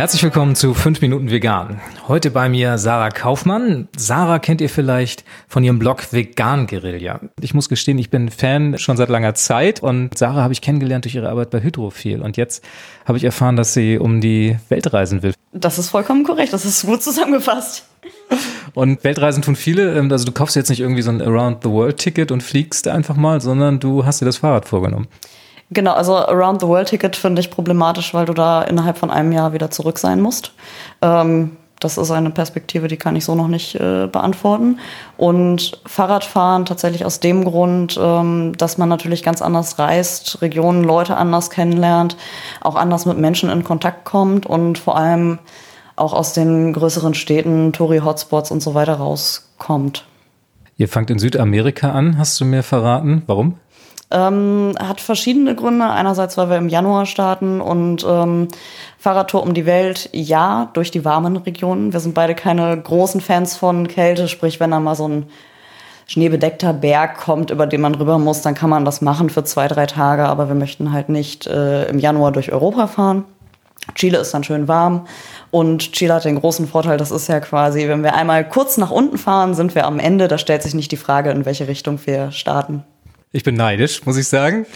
Herzlich willkommen zu 5 Minuten Vegan. Heute bei mir Sarah Kaufmann. Sarah kennt ihr vielleicht von ihrem Blog Vegan Guerilla. Ich muss gestehen, ich bin Fan schon seit langer Zeit und Sarah habe ich kennengelernt durch ihre Arbeit bei Hydrophil und jetzt habe ich erfahren, dass sie um die Welt reisen will. Das ist vollkommen korrekt, das ist gut zusammengefasst. Und Weltreisen tun viele, ähm, also du kaufst jetzt nicht irgendwie so ein Around the World Ticket und fliegst einfach mal, sondern du hast dir das Fahrrad vorgenommen. Genau, also Around the World Ticket finde ich problematisch, weil du da innerhalb von einem Jahr wieder zurück sein musst. Ähm, das ist eine Perspektive, die kann ich so noch nicht äh, beantworten. Und Fahrradfahren tatsächlich aus dem Grund, ähm, dass man natürlich ganz anders reist, Regionen, Leute anders kennenlernt, auch anders mit Menschen in Kontakt kommt und vor allem auch aus den größeren Städten, Touri-Hotspots und so weiter rauskommt. Ihr fangt in Südamerika an, hast du mir verraten. Warum? Ähm, hat verschiedene Gründe. Einerseits, weil wir im Januar starten und ähm, Fahrradtour um die Welt, ja, durch die warmen Regionen. Wir sind beide keine großen Fans von Kälte, sprich, wenn da mal so ein schneebedeckter Berg kommt, über den man rüber muss, dann kann man das machen für zwei, drei Tage, aber wir möchten halt nicht äh, im Januar durch Europa fahren. Chile ist dann schön warm und Chile hat den großen Vorteil, das ist ja quasi, wenn wir einmal kurz nach unten fahren, sind wir am Ende, da stellt sich nicht die Frage, in welche Richtung wir starten. Ich bin neidisch, muss ich sagen.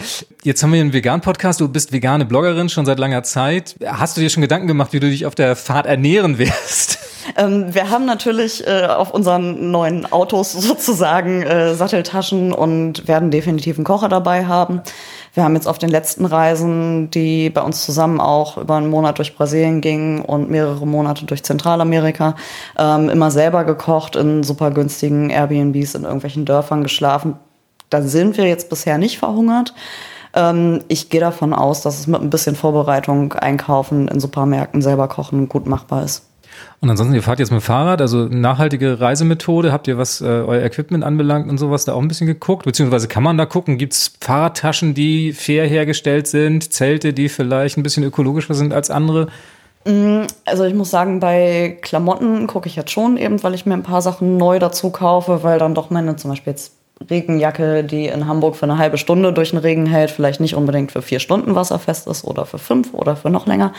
Jetzt haben wir einen Vegan-Podcast. Du bist vegane Bloggerin schon seit langer Zeit. Hast du dir schon Gedanken gemacht, wie du dich auf der Fahrt ernähren wirst? Ähm, wir haben natürlich äh, auf unseren neuen Autos sozusagen äh, Satteltaschen und werden definitiv einen Kocher dabei haben. Wir haben jetzt auf den letzten Reisen, die bei uns zusammen auch über einen Monat durch Brasilien gingen und mehrere Monate durch Zentralamerika, ähm, immer selber gekocht, in super günstigen Airbnbs in irgendwelchen Dörfern geschlafen da sind wir jetzt bisher nicht verhungert. Ähm, ich gehe davon aus, dass es mit ein bisschen Vorbereitung, Einkaufen in Supermärkten, selber kochen gut machbar ist. Und ansonsten, ihr fahrt jetzt mit dem Fahrrad, also nachhaltige Reisemethode, habt ihr was äh, euer Equipment anbelangt und sowas da auch ein bisschen geguckt? Beziehungsweise kann man da gucken, gibt es Fahrradtaschen, die fair hergestellt sind, Zelte, die vielleicht ein bisschen ökologischer sind als andere? Mm, also ich muss sagen, bei Klamotten gucke ich jetzt schon eben, weil ich mir ein paar Sachen neu dazu kaufe, weil dann doch meine zum Beispiel jetzt Regenjacke, die in Hamburg für eine halbe Stunde durch den Regen hält, vielleicht nicht unbedingt für vier Stunden wasserfest ist oder für fünf oder für noch länger.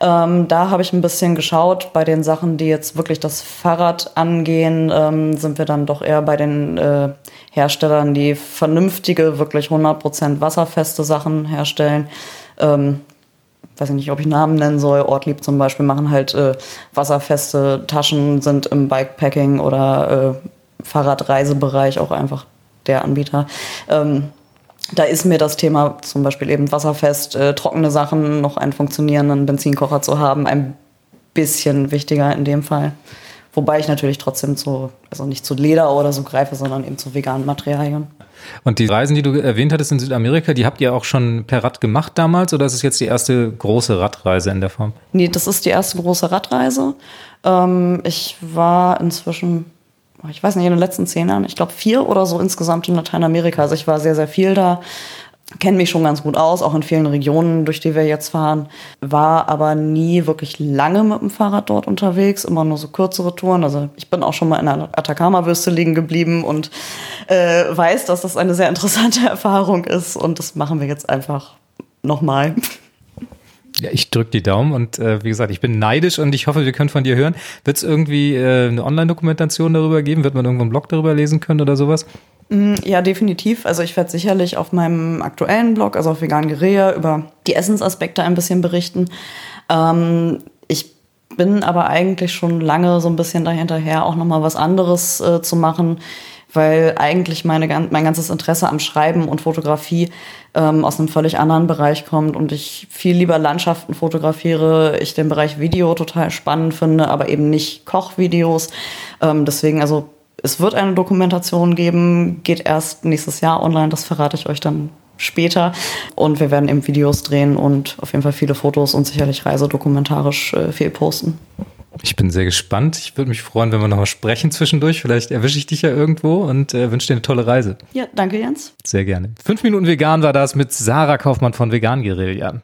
Ähm, da habe ich ein bisschen geschaut. Bei den Sachen, die jetzt wirklich das Fahrrad angehen, ähm, sind wir dann doch eher bei den äh, Herstellern, die vernünftige, wirklich 100% wasserfeste Sachen herstellen. Ähm, weiß ich nicht, ob ich Namen nennen soll. Ortlieb zum Beispiel machen halt äh, wasserfeste Taschen, sind im Bikepacking oder äh, Fahrradreisebereich auch einfach der Anbieter. Ähm, da ist mir das Thema zum Beispiel eben wasserfest, äh, trockene Sachen, noch einen funktionierenden Benzinkocher zu haben, ein bisschen wichtiger in dem Fall. Wobei ich natürlich trotzdem zu, also nicht zu Leder oder so greife, sondern eben zu veganen Materialien. Und die Reisen, die du erwähnt hattest in Südamerika, die habt ihr auch schon per Rad gemacht damals oder ist es jetzt die erste große Radreise in der Form? Nee, das ist die erste große Radreise. Ähm, ich war inzwischen ich weiß nicht, in den letzten zehn Jahren, ich glaube vier oder so insgesamt in Lateinamerika. Also ich war sehr, sehr viel da, kenne mich schon ganz gut aus, auch in vielen Regionen, durch die wir jetzt fahren. War aber nie wirklich lange mit dem Fahrrad dort unterwegs, immer nur so kürzere Touren. Also ich bin auch schon mal in der Atacama-Wüste liegen geblieben und äh, weiß, dass das eine sehr interessante Erfahrung ist. Und das machen wir jetzt einfach nochmal. Ja, ich drücke die Daumen und äh, wie gesagt, ich bin neidisch und ich hoffe, wir können von dir hören. Wird es irgendwie äh, eine Online-Dokumentation darüber geben? Wird man irgendwo einen Blog darüber lesen können oder sowas? Mm, ja, definitiv. Also ich werde sicherlich auf meinem aktuellen Blog, also auf Vegan Guerilla, über die Essensaspekte ein bisschen berichten. Ähm, ich bin aber eigentlich schon lange so ein bisschen dahinterher, auch nochmal was anderes äh, zu machen weil eigentlich meine, mein ganzes Interesse am Schreiben und Fotografie ähm, aus einem völlig anderen Bereich kommt und ich viel lieber Landschaften fotografiere, ich den Bereich Video total spannend finde, aber eben nicht Kochvideos. Ähm, deswegen, also es wird eine Dokumentation geben, geht erst nächstes Jahr online, das verrate ich euch dann später. Und wir werden eben Videos drehen und auf jeden Fall viele Fotos und sicherlich reisedokumentarisch äh, viel posten. Ich bin sehr gespannt. Ich würde mich freuen, wenn wir noch mal sprechen zwischendurch. Vielleicht erwische ich dich ja irgendwo und äh, wünsche dir eine tolle Reise. Ja, danke Jens. Sehr gerne. Fünf Minuten vegan war das mit Sarah Kaufmann von Vegan Guerilla.